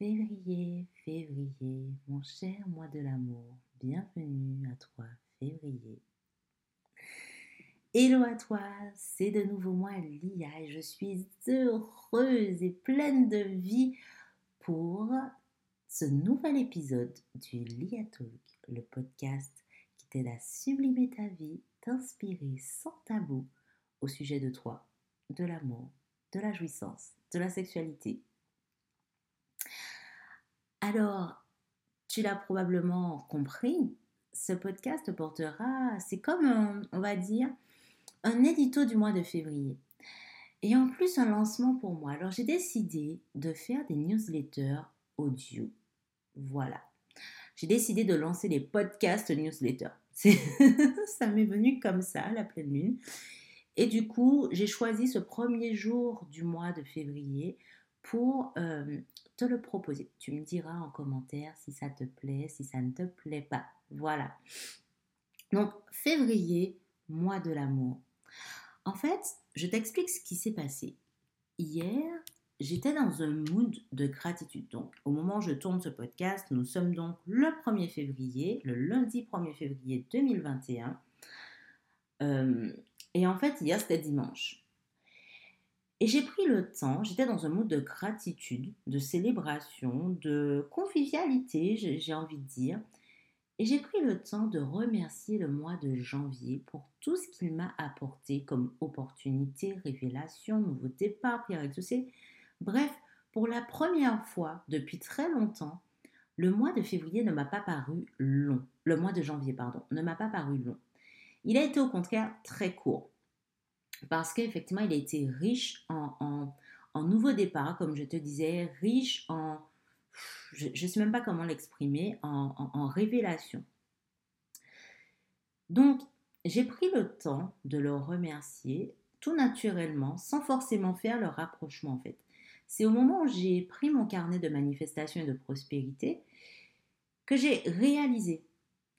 Février, février, mon cher mois de l'amour, bienvenue à toi, février. Hello à toi, c'est de nouveau moi Lia et je suis heureuse et pleine de vie pour ce nouvel épisode du Lia Talk, le podcast qui t'aide à sublimer ta vie, t'inspirer sans tabou au sujet de toi, de l'amour, de la jouissance, de la sexualité alors, tu l'as probablement compris, ce podcast portera, c'est comme, on va dire, un édito du mois de février. Et en plus, un lancement pour moi. Alors, j'ai décidé de faire des newsletters audio. Voilà. J'ai décidé de lancer des podcasts newsletters. ça m'est venu comme ça, la pleine lune. Et du coup, j'ai choisi ce premier jour du mois de février pour euh, le proposer. Tu me diras en commentaire si ça te plaît, si ça ne te plaît pas. Voilà. Donc, février, mois de l'amour. En fait, je t'explique ce qui s'est passé. Hier, j'étais dans un mood de gratitude. Donc, au moment où je tourne ce podcast, nous sommes donc le 1er février, le lundi 1er février 2021. Euh, et en fait, hier, c'était dimanche. Et j'ai pris le temps, j'étais dans un mood de gratitude, de célébration, de convivialité, j'ai envie de dire. Et j'ai pris le temps de remercier le mois de janvier pour tout ce qu'il m'a apporté comme opportunité, révélation, nouveau départ, prière exaucée. Bref, pour la première fois depuis très longtemps, le mois de février ne m'a pas paru long. Le mois de janvier, pardon, ne m'a pas paru long. Il a été au contraire très court parce qu'effectivement, il a été riche en, en, nouveaux départs, comme je te disais, riche en, je ne sais même pas comment l'exprimer, en, en, révélation. Donc, j'ai pris le temps de le remercier tout naturellement, sans forcément faire le rapprochement en fait. C'est au moment où j'ai pris mon carnet de manifestation et de prospérité que j'ai réalisé.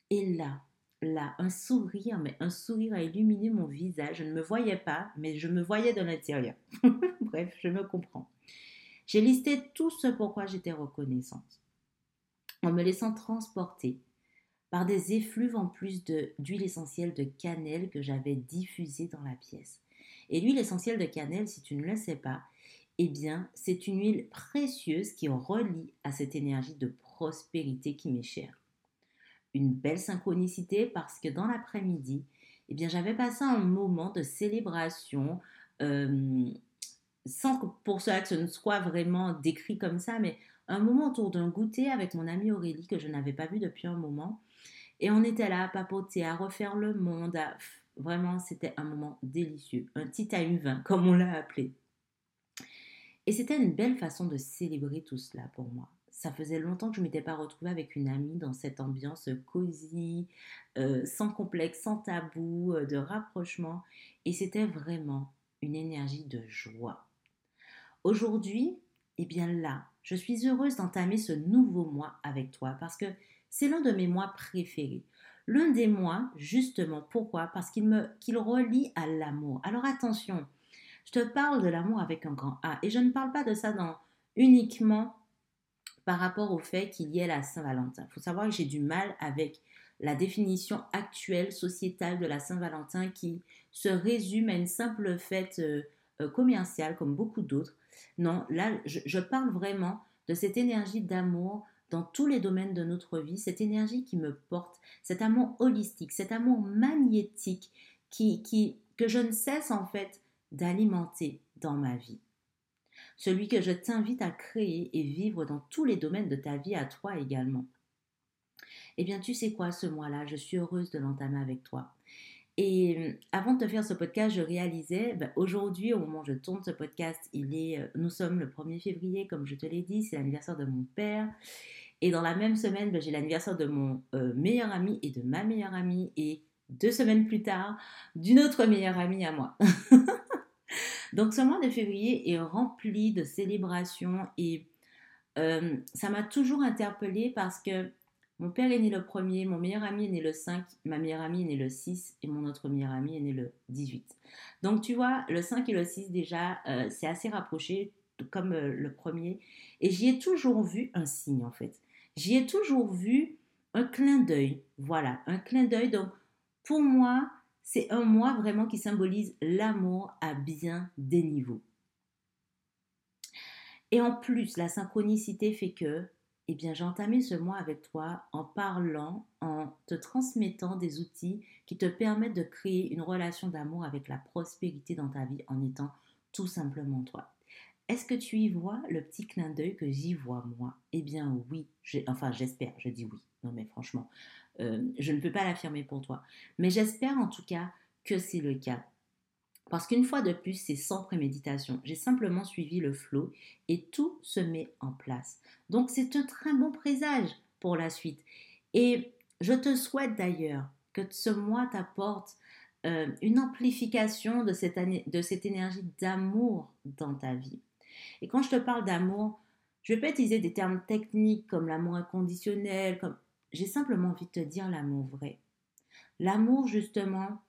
Et là, là, un sourire, mais un sourire a illuminé mon visage. Je ne me voyais pas, mais je me voyais de l'intérieur. Bref, je me comprends. J'ai listé tout ce pourquoi j'étais reconnaissante, en me laissant transporter par des effluves en plus d'huile essentielle de cannelle que j'avais diffusée dans la pièce. Et l'huile essentielle de cannelle, si tu ne le sais pas, eh bien, c'est une huile précieuse qui relie à cette énergie de prospérité qui m'est chère une belle synchronicité parce que dans l'après-midi, eh bien, j'avais passé un moment de célébration, euh, sans que pour cela que ce ne soit vraiment décrit comme ça, mais un moment autour d'un goûter avec mon amie Aurélie que je n'avais pas vu depuis un moment. Et on était là à papoter, à refaire le monde. Vraiment, c'était un moment délicieux. Un petit time vin, comme on l'a appelé. Et c'était une belle façon de célébrer tout cela pour moi ça faisait longtemps que je ne m'étais pas retrouvée avec une amie dans cette ambiance cosy, euh, sans complexe, sans tabou, euh, de rapprochement. Et c'était vraiment une énergie de joie. Aujourd'hui, eh bien là, je suis heureuse d'entamer ce nouveau mois avec toi parce que c'est l'un de mes mois préférés. L'un des mois, justement, pourquoi? Parce qu'il me relie à l'amour. Alors attention, je te parle de l'amour avec un grand A et je ne parle pas de ça dans uniquement par rapport au fait qu'il y ait la Saint-Valentin. Il faut savoir que j'ai du mal avec la définition actuelle sociétale de la Saint-Valentin qui se résume à une simple fête euh, euh, commerciale comme beaucoup d'autres. Non, là, je, parle vraiment de cette énergie d'amour dans tous les domaines de notre vie, cette énergie qui me porte, cet amour holistique, cet amour magnétique qui, que je ne cesse en fait d'alimenter dans ma vie celui que je t'invite à créer et vivre dans tous les domaines de ta vie à toi également. Eh bien, tu sais quoi, ce mois-là, je suis heureuse de l'entamer avec toi. Et euh, avant de te faire ce podcast, je réalisais, ben, aujourd'hui, au moment où je tourne ce podcast, il est, euh, nous sommes le 1er février, comme je te l'ai dit, c'est l'anniversaire de mon père. Et dans la même semaine, ben, j'ai l'anniversaire de mon euh, meilleur ami et de ma meilleure amie. Et deux semaines plus tard, d'une autre meilleure amie à moi. Donc ce mois de février est rempli de célébrations et euh, ça m'a toujours interpellée parce que mon père est né le premier, mon meilleur ami est né le 5, ma meilleure amie est née le 6 et mon autre meilleur ami est né le 18. Donc tu vois, le 5 et le 6 déjà, euh, c'est assez rapproché. comme euh, le premier. Et j'y ai toujours vu un signe, en fait. J'y ai toujours vu un clin d'œil. Voilà, un clin d'œil. Donc, pour moi, c'est un mois vraiment qui symbolise l'amour à bien des niveaux. Et en plus, la synchronicité fait que, eh bien, j'ai entamé ce mois avec toi en parlant, en te transmettant des outils qui te permettent de créer une relation d'amour avec la prospérité dans ta vie en étant tout simplement toi. Est-ce que tu y vois le petit clin d'œil que j'y vois moi? Eh bien oui, enfin j'espère, je dis oui. Non mais franchement, euh, je ne peux pas l'affirmer pour toi. Mais j'espère en tout cas que c'est le cas. Parce qu'une fois de plus, c'est sans préméditation. J'ai simplement suivi le flot et tout se met en place. Donc c'est un très bon présage pour la suite. Et je te souhaite d'ailleurs que ce mois t'apporte euh, une amplification de cette, de cette énergie d'amour dans ta vie. Et quand je te parle d'amour, je vais pas utiliser des termes techniques comme l'amour inconditionnel, comme j'ai simplement envie de te dire l'amour vrai. L'amour justement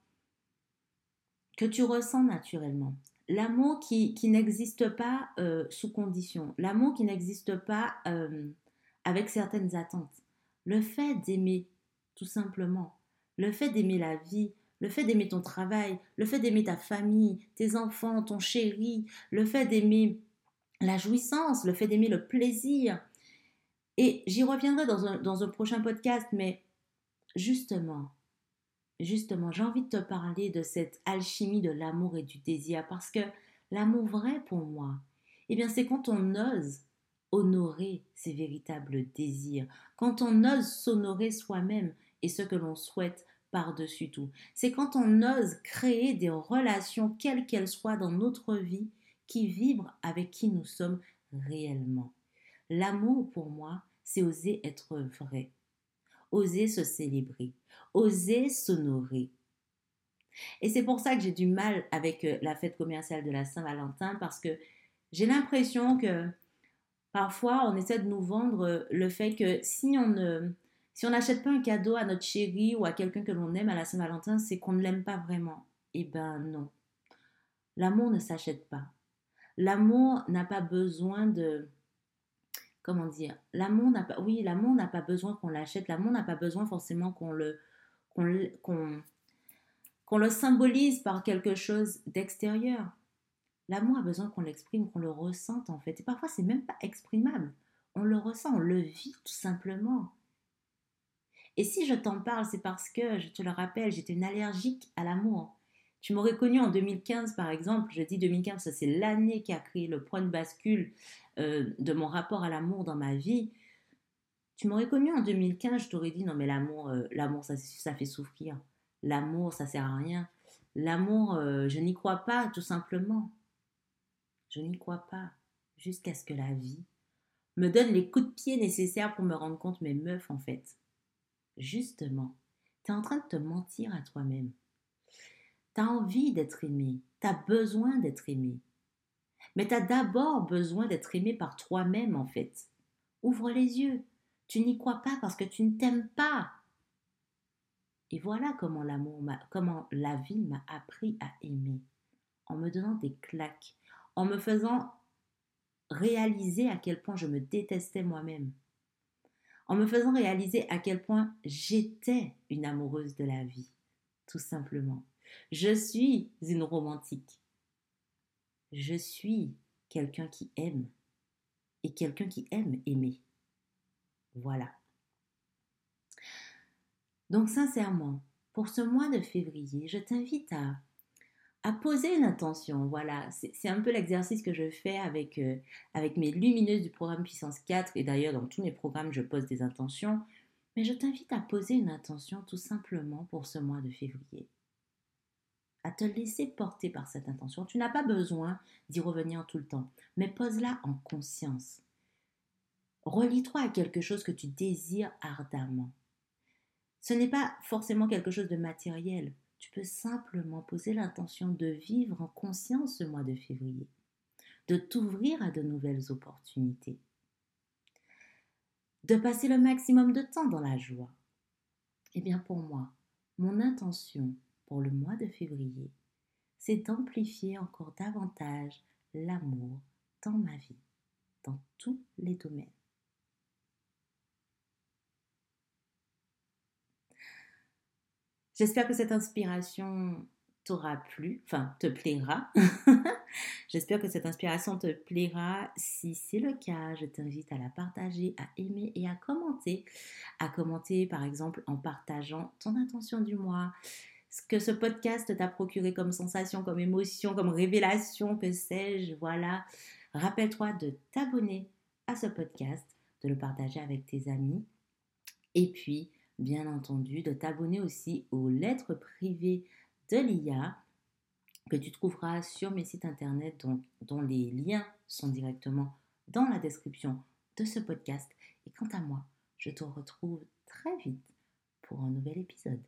que tu ressens naturellement. L'amour qui, qui n'existe pas euh, sous condition. L'amour qui n'existe pas euh, avec certaines attentes. Le fait d'aimer, tout simplement. Le fait d'aimer la vie, le fait d'aimer ton travail, le fait d'aimer ta famille, tes enfants, ton chéri, le fait d'aimer la jouissance, le fait d'aimer le plaisir. Et j'y reviendrai dans un, dans un prochain podcast, mais justement, justement, j'ai envie de te parler de cette alchimie de l'amour et du désir, parce que l'amour vrai pour moi, eh bien, c'est quand on ose honorer ses véritables désirs, quand on ose s'honorer soi-même et ce que l'on souhaite par-dessus tout. C'est quand on ose créer des relations, quelles qu'elles soient dans notre vie, qui vibre avec qui nous sommes réellement. L'amour, pour moi, c'est oser être vrai, oser se célébrer, oser s'honorer. Et c'est pour ça que j'ai du mal avec euh, la fête commerciale de la Saint-Valentin, parce que j'ai l'impression que parfois on essaie de nous vendre euh, le fait que si on ne si on n'achète pas un cadeau à notre chéri ou à quelqu'un que l'on aime à la Saint-Valentin, c'est qu'on ne l'aime pas vraiment. Eh ben non. L'amour ne s'achète pas. L'amour n'a pas besoin de comment dire L'amour n'a pas oui, l'amour n'a pas besoin qu'on l'achète, l'amour n'a pas besoin forcément qu'on le symbolise par quelque chose d'extérieur. L'amour a besoin qu'on l'exprime, qu'on le ressente en fait. Et parfois, c'est même pas exprimable. On le ressent, on le vit tout simplement. Et si je t'en parle, c'est parce que, je te le rappelle, j'étais une allergique à l'amour. Tu m'aurais connu en 2015, par exemple. Je dis 2015, ça c'est l'année qui a créé le point de bascule euh, de mon rapport à l'amour dans ma vie. Tu m'aurais connu en 2015, je t'aurais dit non mais l'amour, euh, l'amour ça, fait souffrir. L'amour, ça sert à rien. L'amour, euh, je n'y crois pas, tout simplement. Je n'y crois pas. Jusqu'à ce que la vie me donne les coups de pied nécessaires pour me rendre compte, mes meufs, en fait. Justement, tu es en train de te mentir à toi-même. Tu envie d'être aimé, tu as besoin d'être aimé. Mais tu as d'abord besoin d'être aimé par toi-même en fait. Ouvre les yeux. Tu n'y crois pas parce que tu ne t'aimes pas. Et voilà comment comment la vie m'a appris à aimer en me donnant des claques, en me faisant réaliser à quel point je me détestais moi-même, en me faisant réaliser à quel point j'étais une amoureuse de la vie, tout simplement. Je suis une romantique. Je suis quelqu'un qui aime et quelqu'un qui aime aimer. Voilà. Donc sincèrement, pour ce mois de février, je t'invite à, poser une intention. Voilà, c'est un peu l'exercice que je fais avec, euh, avec mes lumineuses du programme Puissance 4. Et d'ailleurs, dans tous mes programmes, je pose des intentions. Mais je t'invite à poser une intention tout simplement pour ce mois de février à te laisser porter par cette intention. Tu n'as pas besoin d'y revenir tout le temps, mais pose-la en conscience. Relie-toi à quelque chose que tu désires ardemment. Ce n'est pas forcément quelque chose de matériel. Tu peux simplement poser l'intention de vivre en conscience ce mois de février, de t'ouvrir à de nouvelles opportunités, de passer le maximum de temps dans la joie. Eh bien pour moi, mon intention pour le mois de février, c'est d'amplifier encore davantage l'amour dans ma vie, dans tous les domaines. J'espère que cette inspiration t'aura plu, enfin te plaira. J'espère que cette inspiration te plaira. Si c'est le cas, je t'invite à la partager, à aimer et à commenter. À commenter par exemple en partageant ton intention du mois, ce que ce podcast t'a procuré comme sensation, comme émotion, comme révélation, que sais-je. Voilà. Rappelle-toi de t'abonner à ce podcast, de le partager avec tes amis. Et puis, bien entendu, de t'abonner aussi aux lettres privées de l'IA que tu trouveras sur mes sites internet dont, les liens sont directement dans la description de ce podcast. Et quant à moi, je te retrouve très vite pour un nouvel épisode.